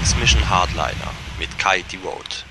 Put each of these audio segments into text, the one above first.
X-Mission Hardliner mit Kai Road.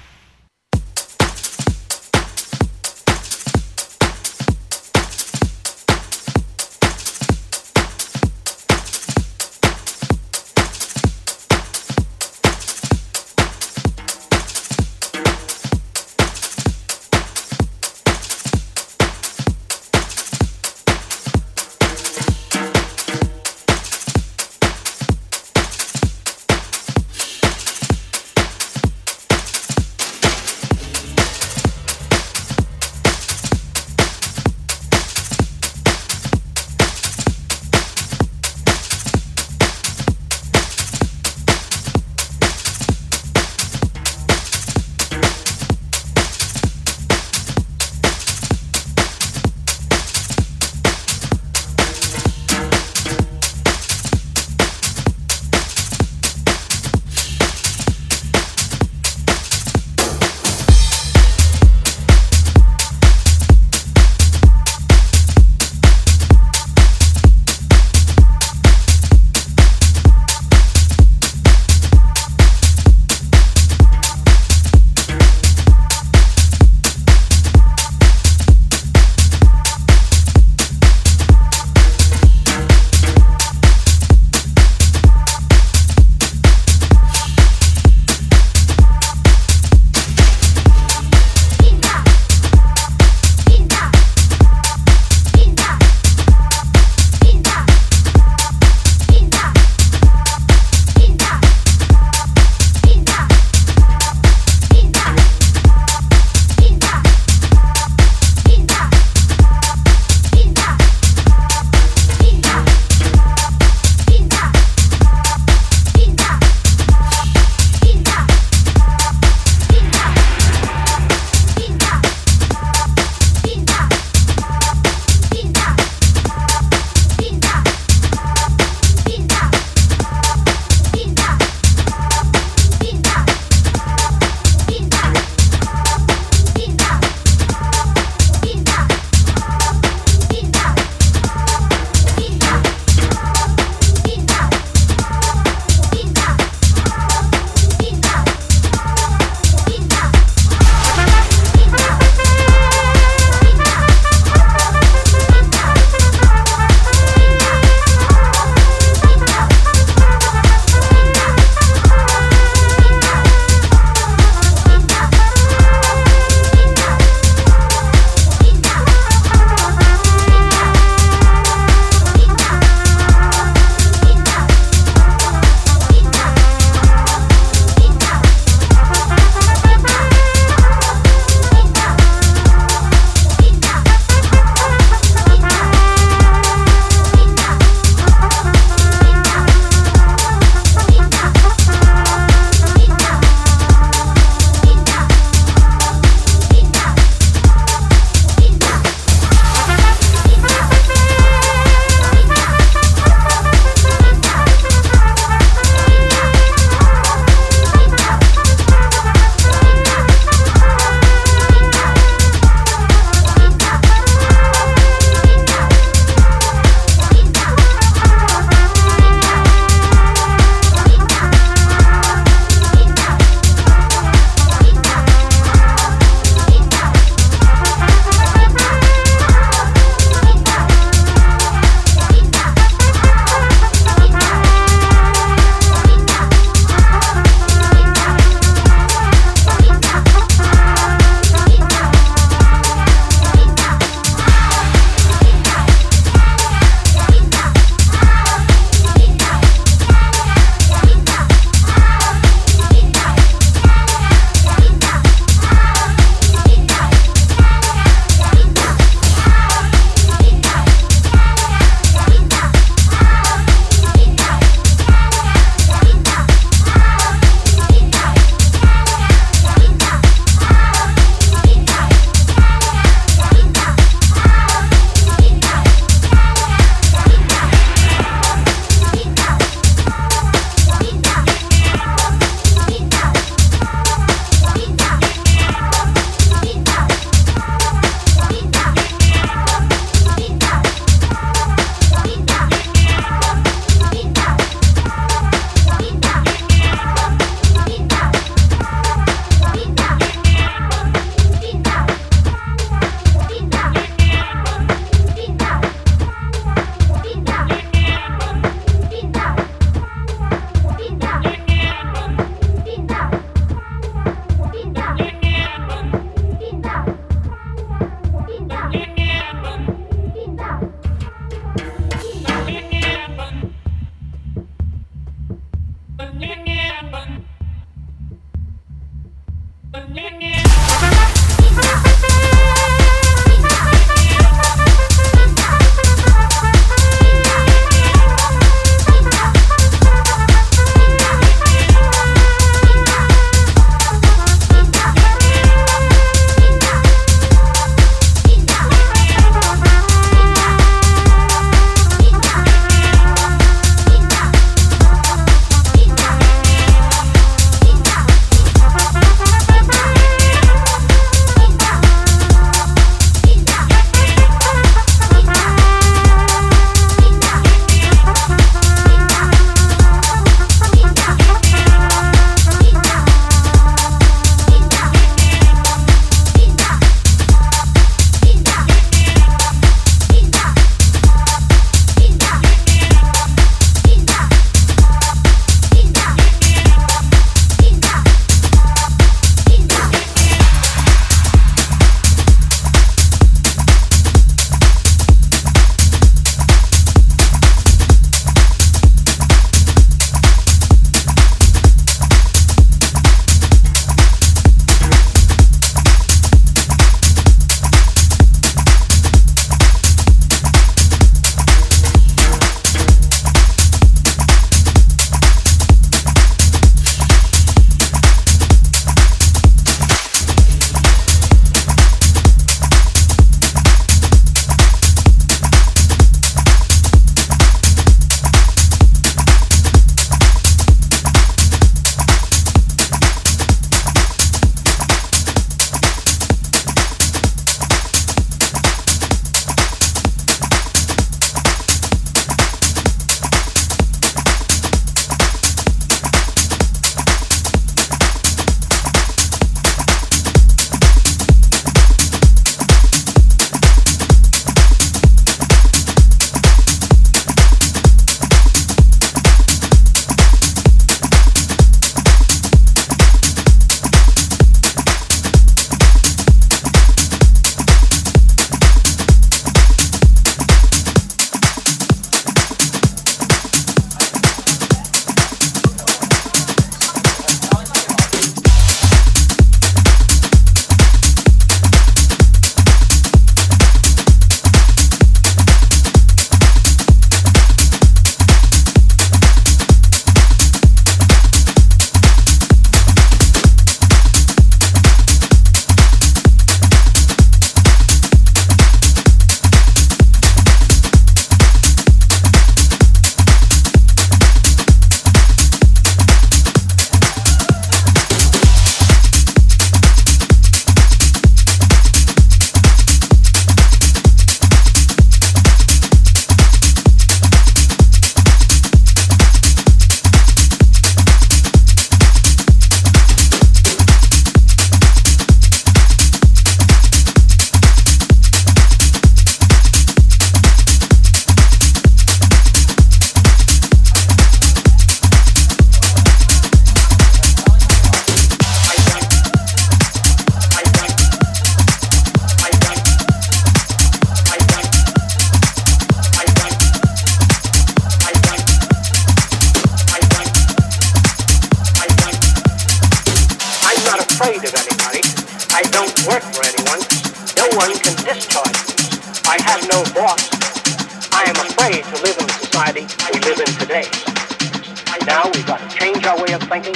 Way of thinking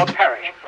or perish.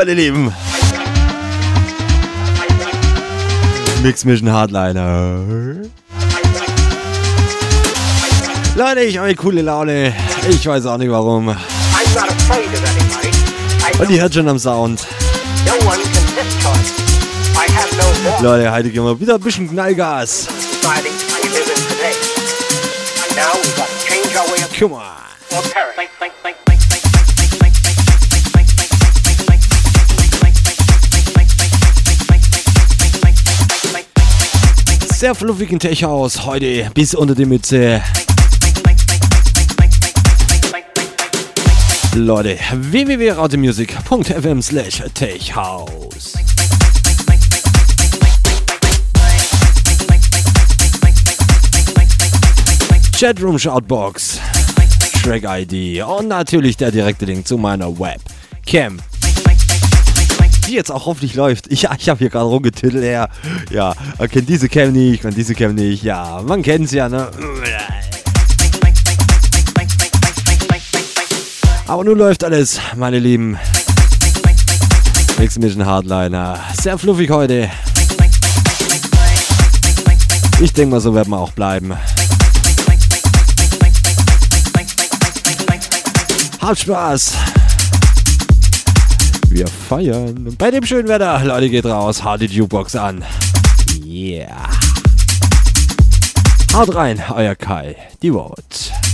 Meine Lieben. Mix Mission Hardliner. Leute, ich habe eine coole Laune. Ich weiß auch nicht warum. Und ihr hört schon am Sound. Leute, heute gehen wir wieder ein bisschen Knallgas. Sehr fluffigen Tech House heute bis unter die Mütze. Leute, www.rautemusic.fm slash techhouse. Chatroom Shoutbox, Track ID und natürlich der direkte Link zu meiner Webcam. Die jetzt auch hoffentlich läuft. Ich, ich habe hier gerade rumgetüttelt, ja. Ja, kennt diese Cam nicht, man diese Cam nicht. Ja, man kennt's ja, ne? Aber nun läuft alles, meine Lieben. Mix Mission Hardliner. Sehr fluffig heute. Ich denke mal, so werden wir auch bleiben. Habt Spaß. Wir feiern. Bei dem schönen Wetter, Leute, geht raus. Haut die Jukebox an. Yeah. Haut rein, euer Kai. Die Vote.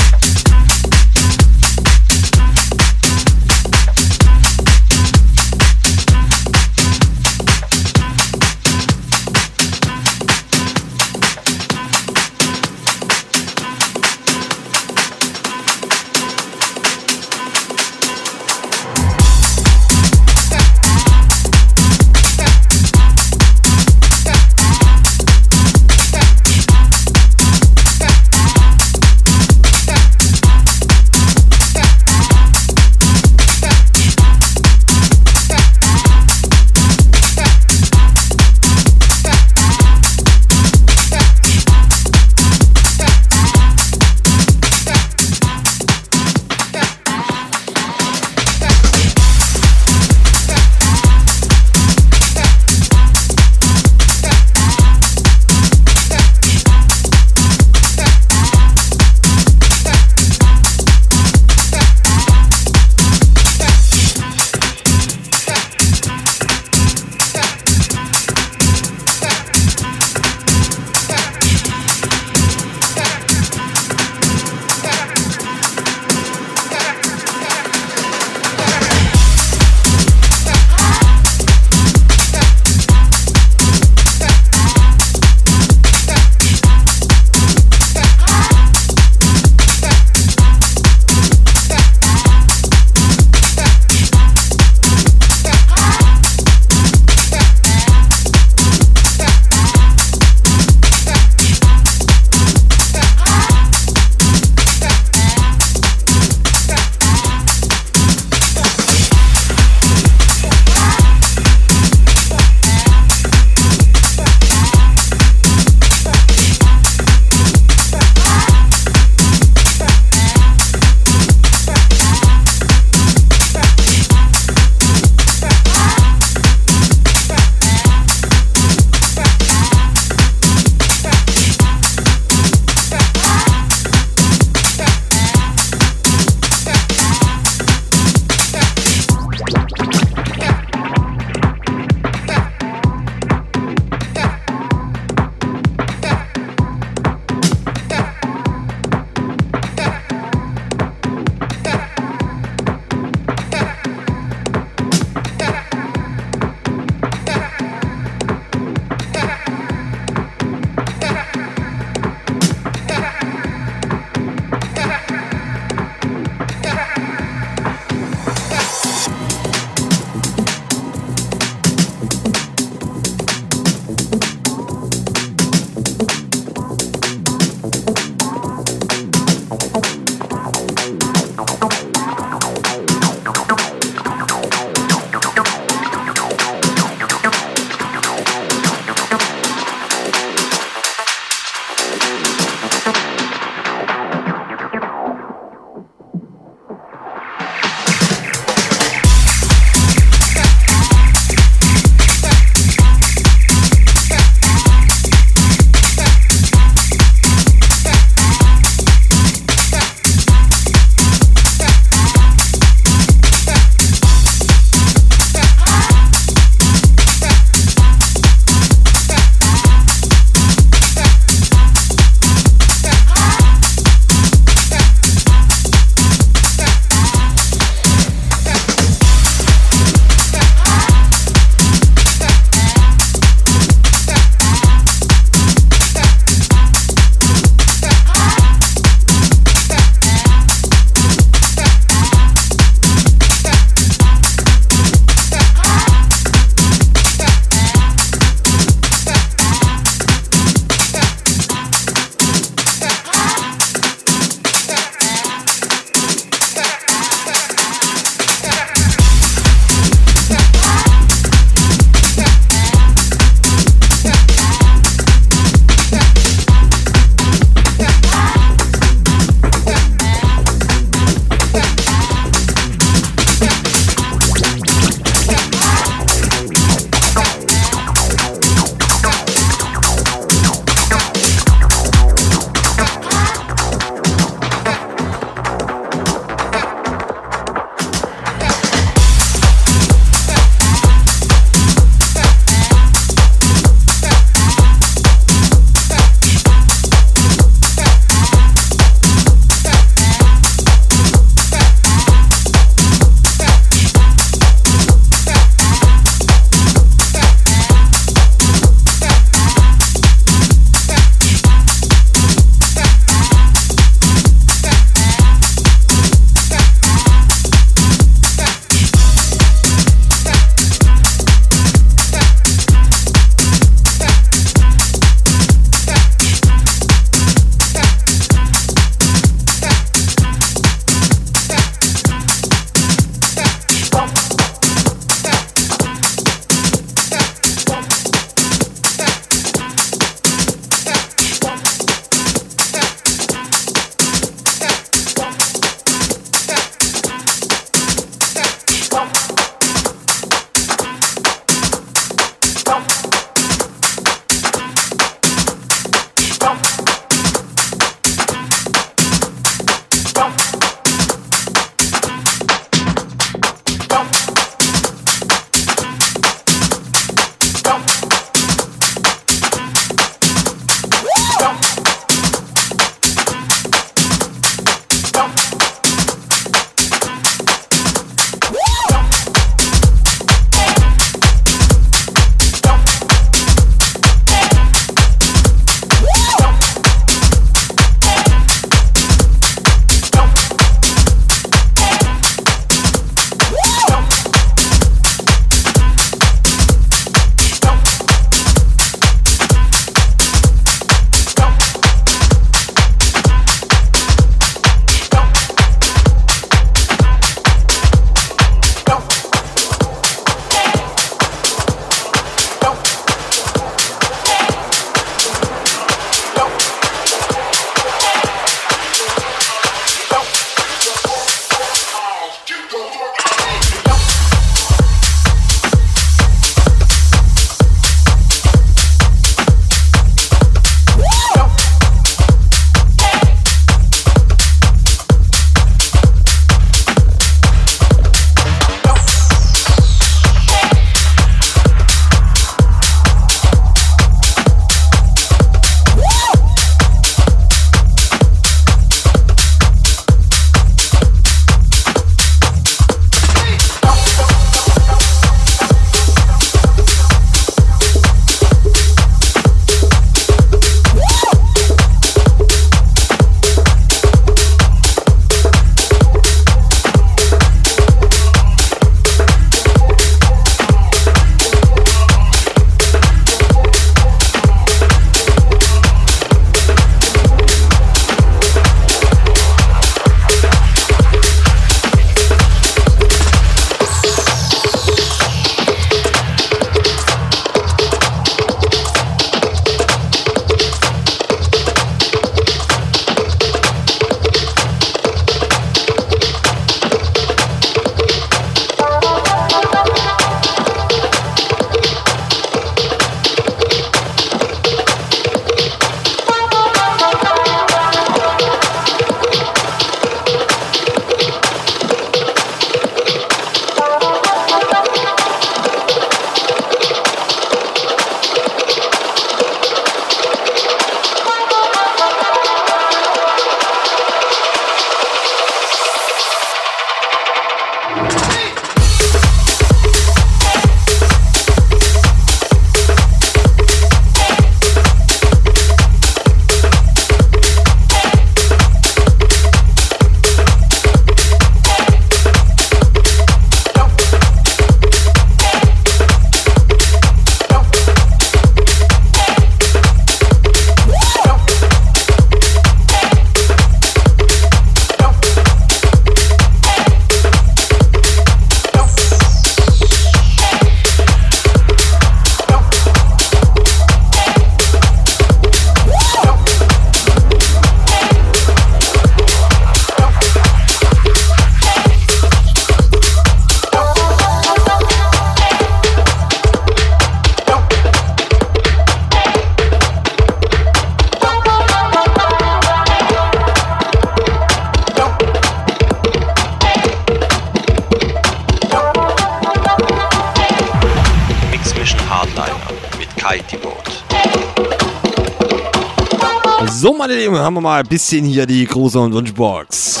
Mal ein bisschen hier die Große und Wunschbox.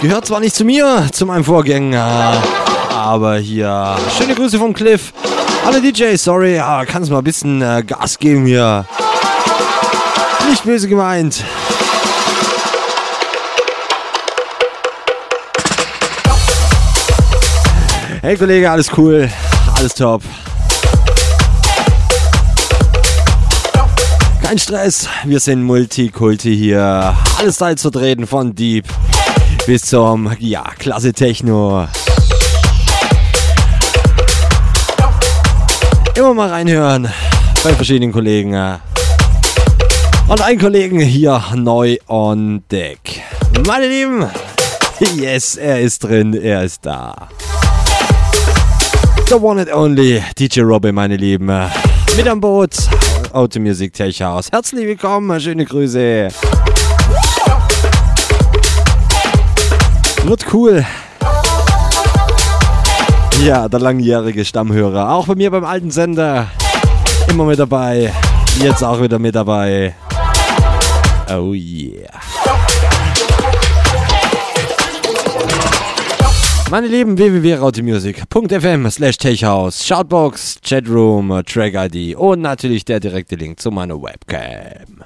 Gehört zwar nicht zu mir, zu meinem Vorgänger, aber hier schöne Grüße vom Cliff. Alle DJs, sorry, ja, kannst mal ein bisschen äh, Gas geben hier. Nicht böse gemeint. Hey Kollege, alles cool, alles top. Kein Stress, wir sind Multikulti hier. Alles Teil zu treten von Deep bis zum, ja, Klasse Techno. Immer mal reinhören bei verschiedenen Kollegen. Und ein Kollegen hier neu on deck. Meine Lieben, yes, er ist drin, er ist da. The one and only DJ Robin, meine Lieben. Mit am Boot Auto Music Tech House. Herzlich willkommen, schöne Grüße. Wird cool. Ja, der langjährige Stammhörer. Auch bei mir beim alten Sender. Immer mit dabei. Jetzt auch wieder mit dabei. Oh yeah. Meine Lieben, www.rautimusic.fm slash techhouse, Shoutbox, Chatroom, Track-ID und natürlich der direkte Link zu meiner Webcam.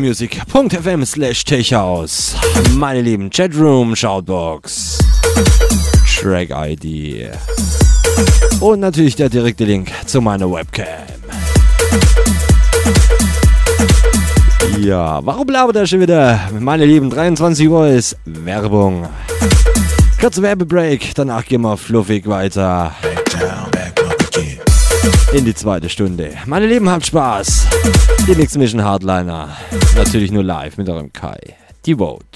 www.rautimusic.fm slash Techhaus. Meine lieben Chatroom, Shoutbox, Track ID und natürlich der direkte Link zu meiner Webcam. Ja, warum labert er schon wieder? Meine lieben, 23 Uhr ist Werbung. Kurzer Werbebreak, danach gehen wir fluffig weiter. In die zweite Stunde. Meine Lieben, habt Spaß. Die Mix Mission Hardliner. Natürlich nur live mit eurem Kai. Die Vote.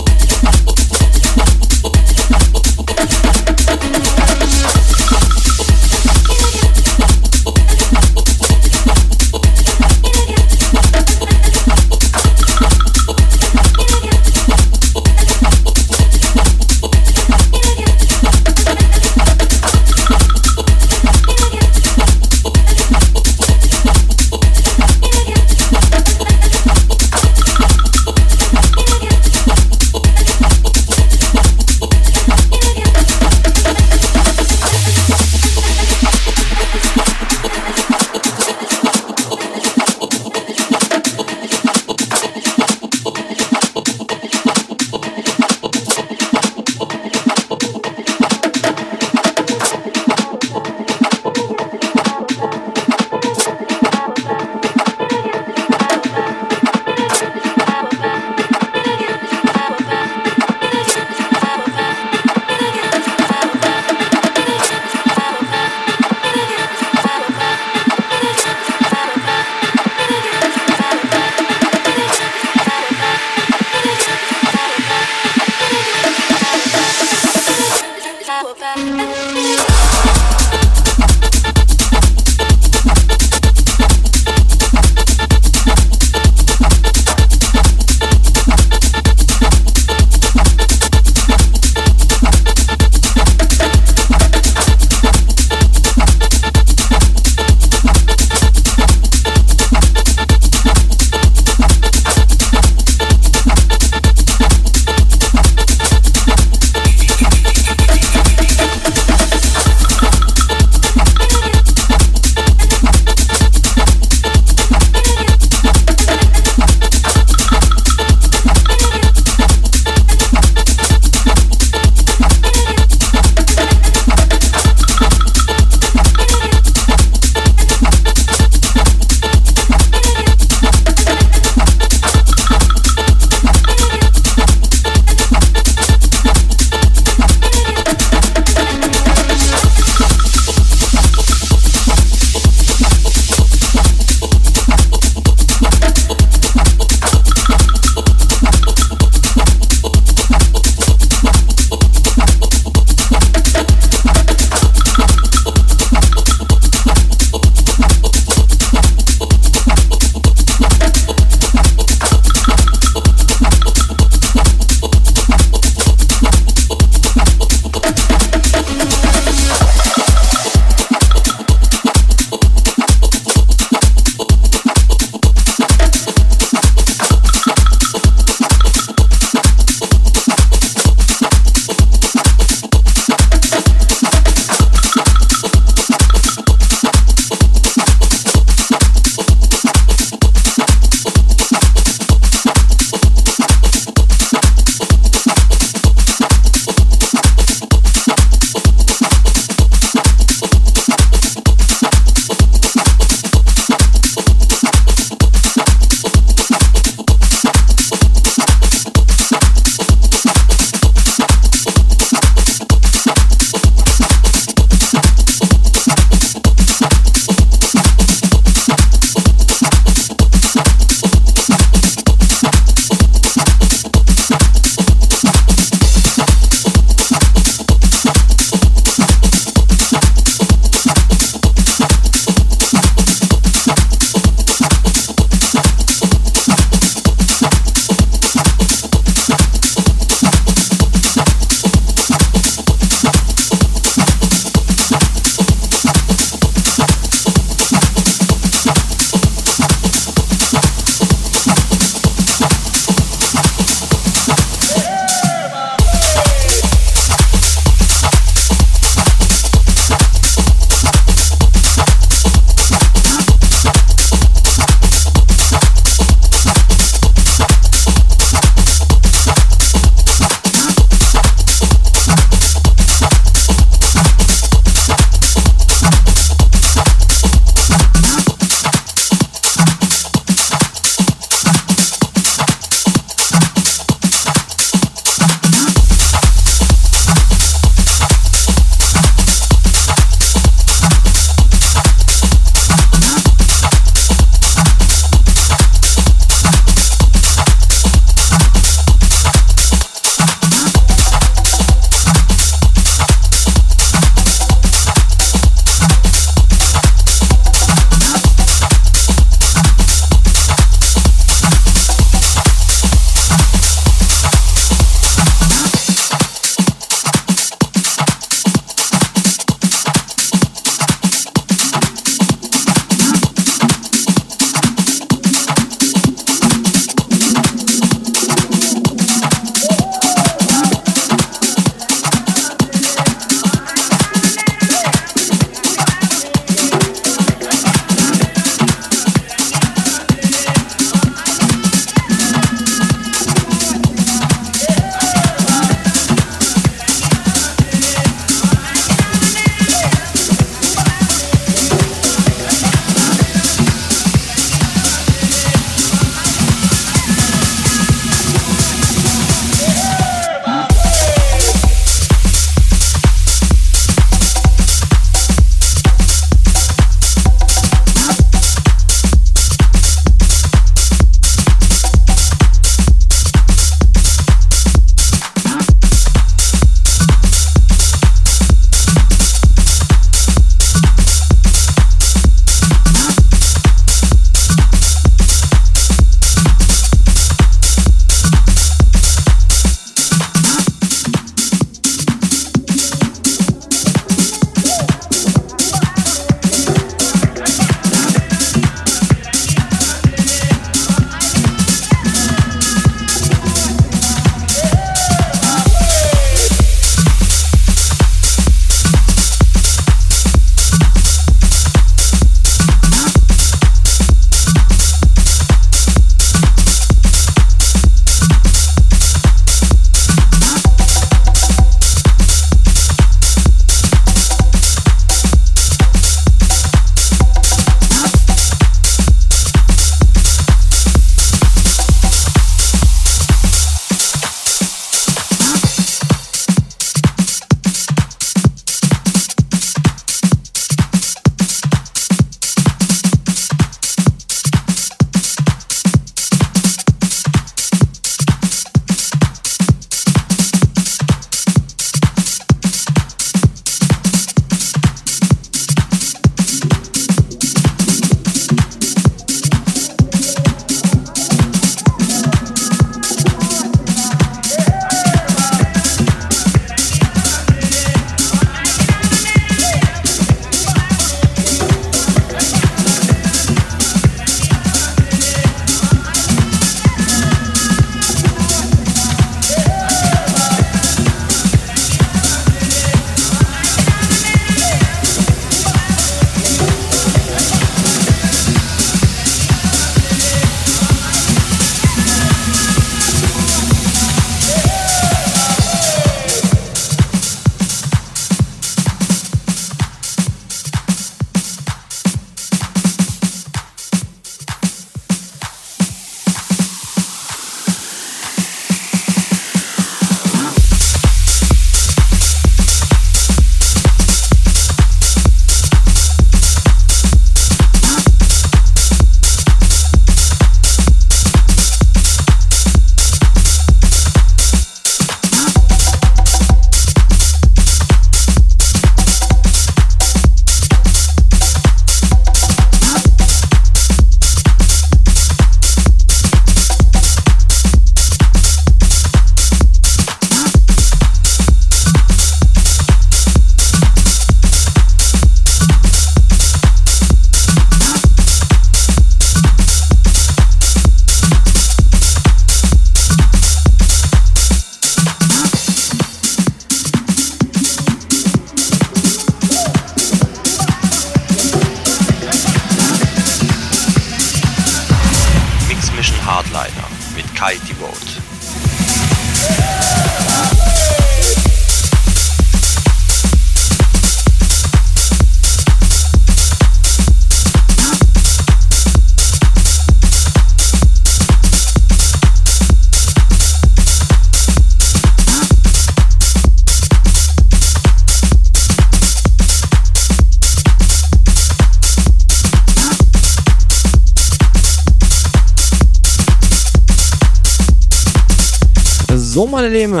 Lieben.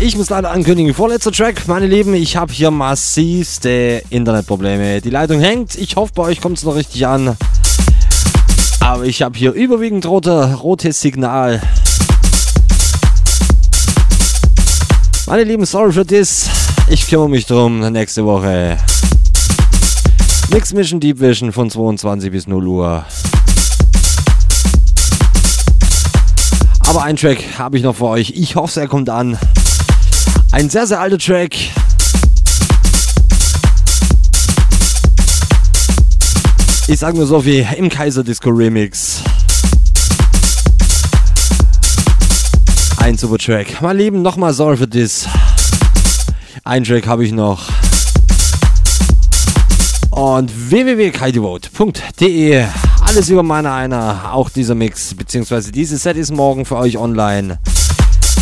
Ich muss leider ankündigen, vorletzter Track, meine Lieben, ich habe hier massivste Internetprobleme. Die Leitung hängt, ich hoffe, bei euch kommt es noch richtig an. Aber ich habe hier überwiegend rote, rotes Signal. Meine Lieben, sorry für das. Ich kümmere mich drum nächste Woche. Mix Mission Deep Vision von 22 bis 0 Uhr. Aber einen Track habe ich noch für euch. Ich hoffe, er kommt an. Ein sehr, sehr alter Track. Ich sage nur so wie im Kaiser Disco Remix. Ein super Track. Mein Lieben, nochmal sorry für das. Ein Track habe ich noch. Und www.kaidevote.de alles über meine einer. Auch dieser Mix, beziehungsweise dieses Set ist morgen für euch online.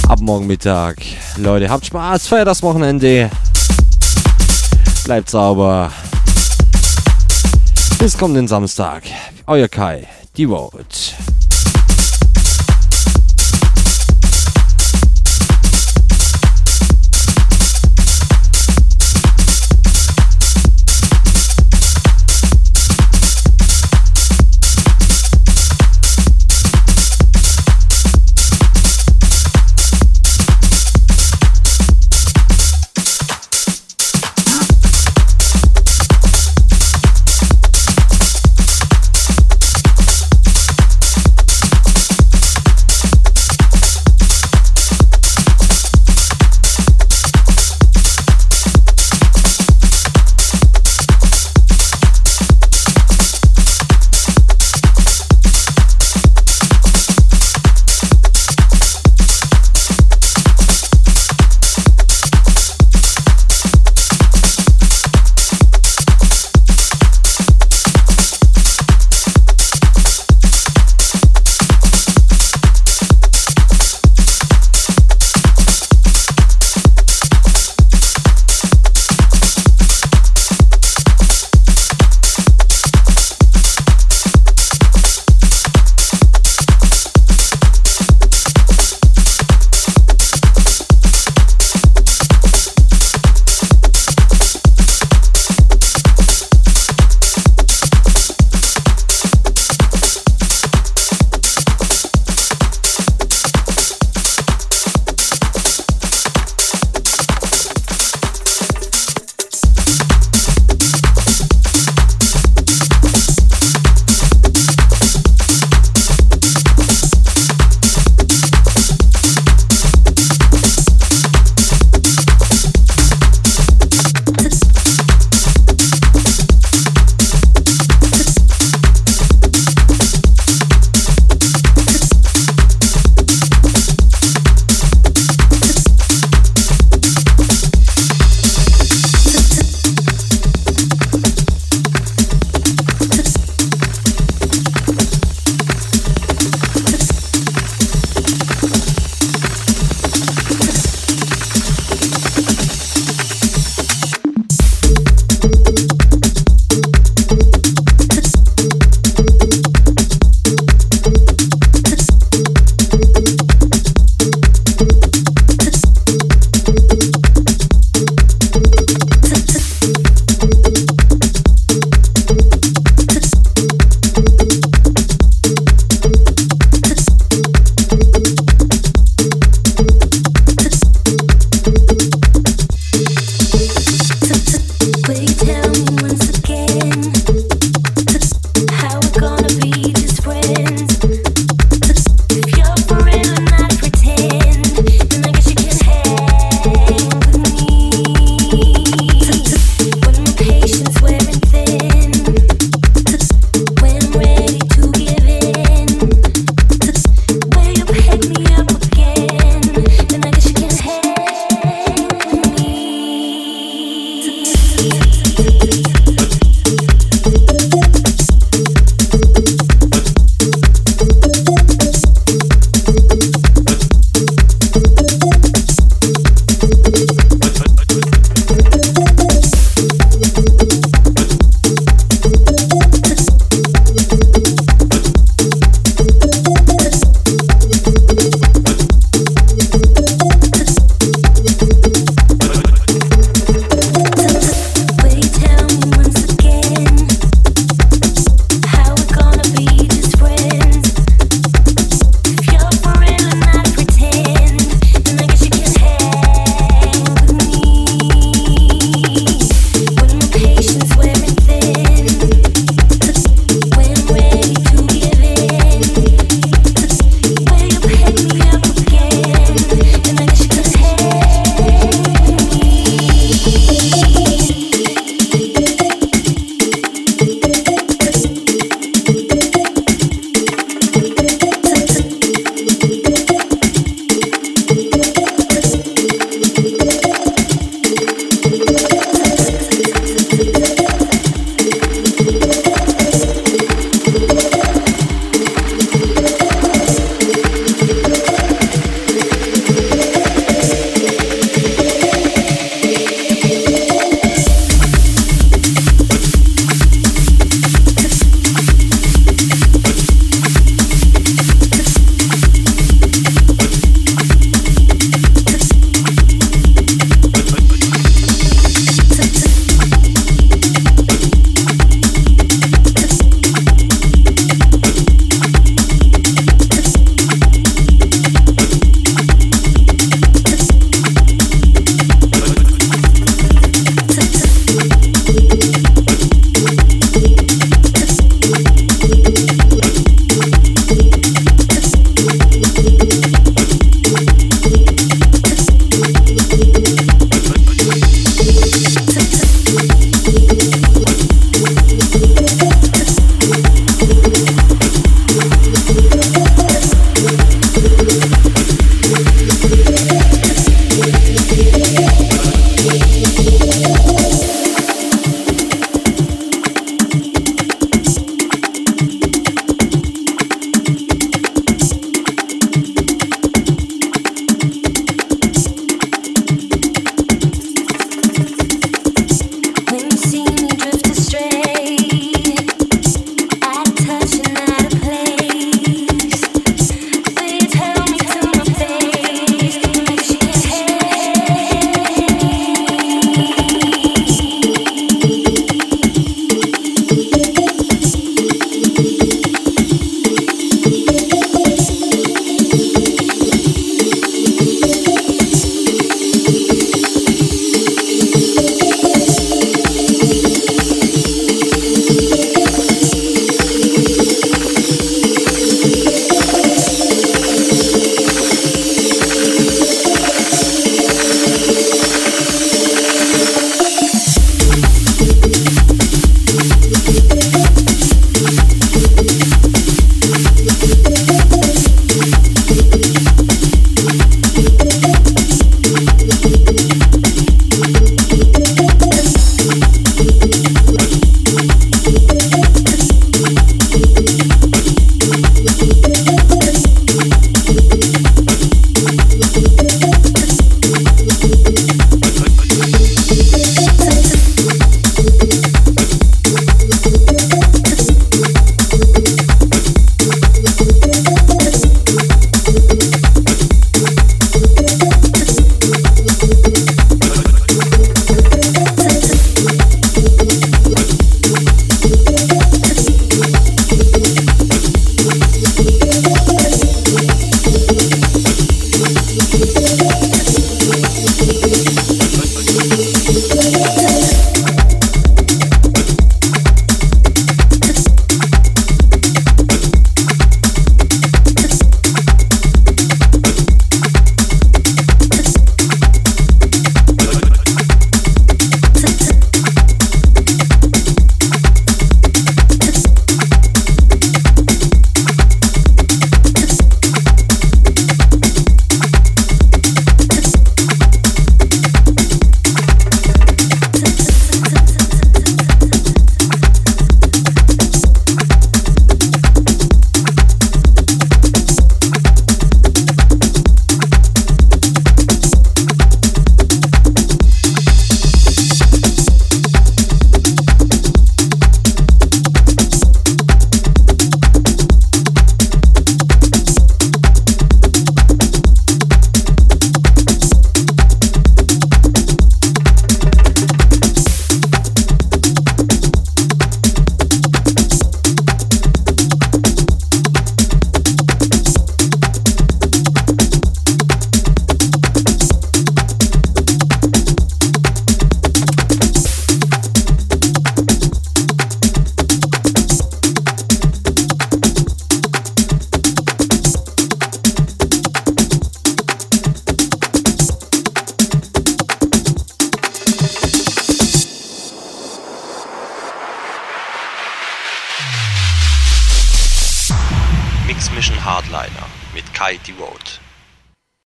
Ab morgen Mittag. Leute, habt Spaß, feiert das Wochenende. Bleibt sauber. Bis kommenden Samstag. Euer Kai, die Vote.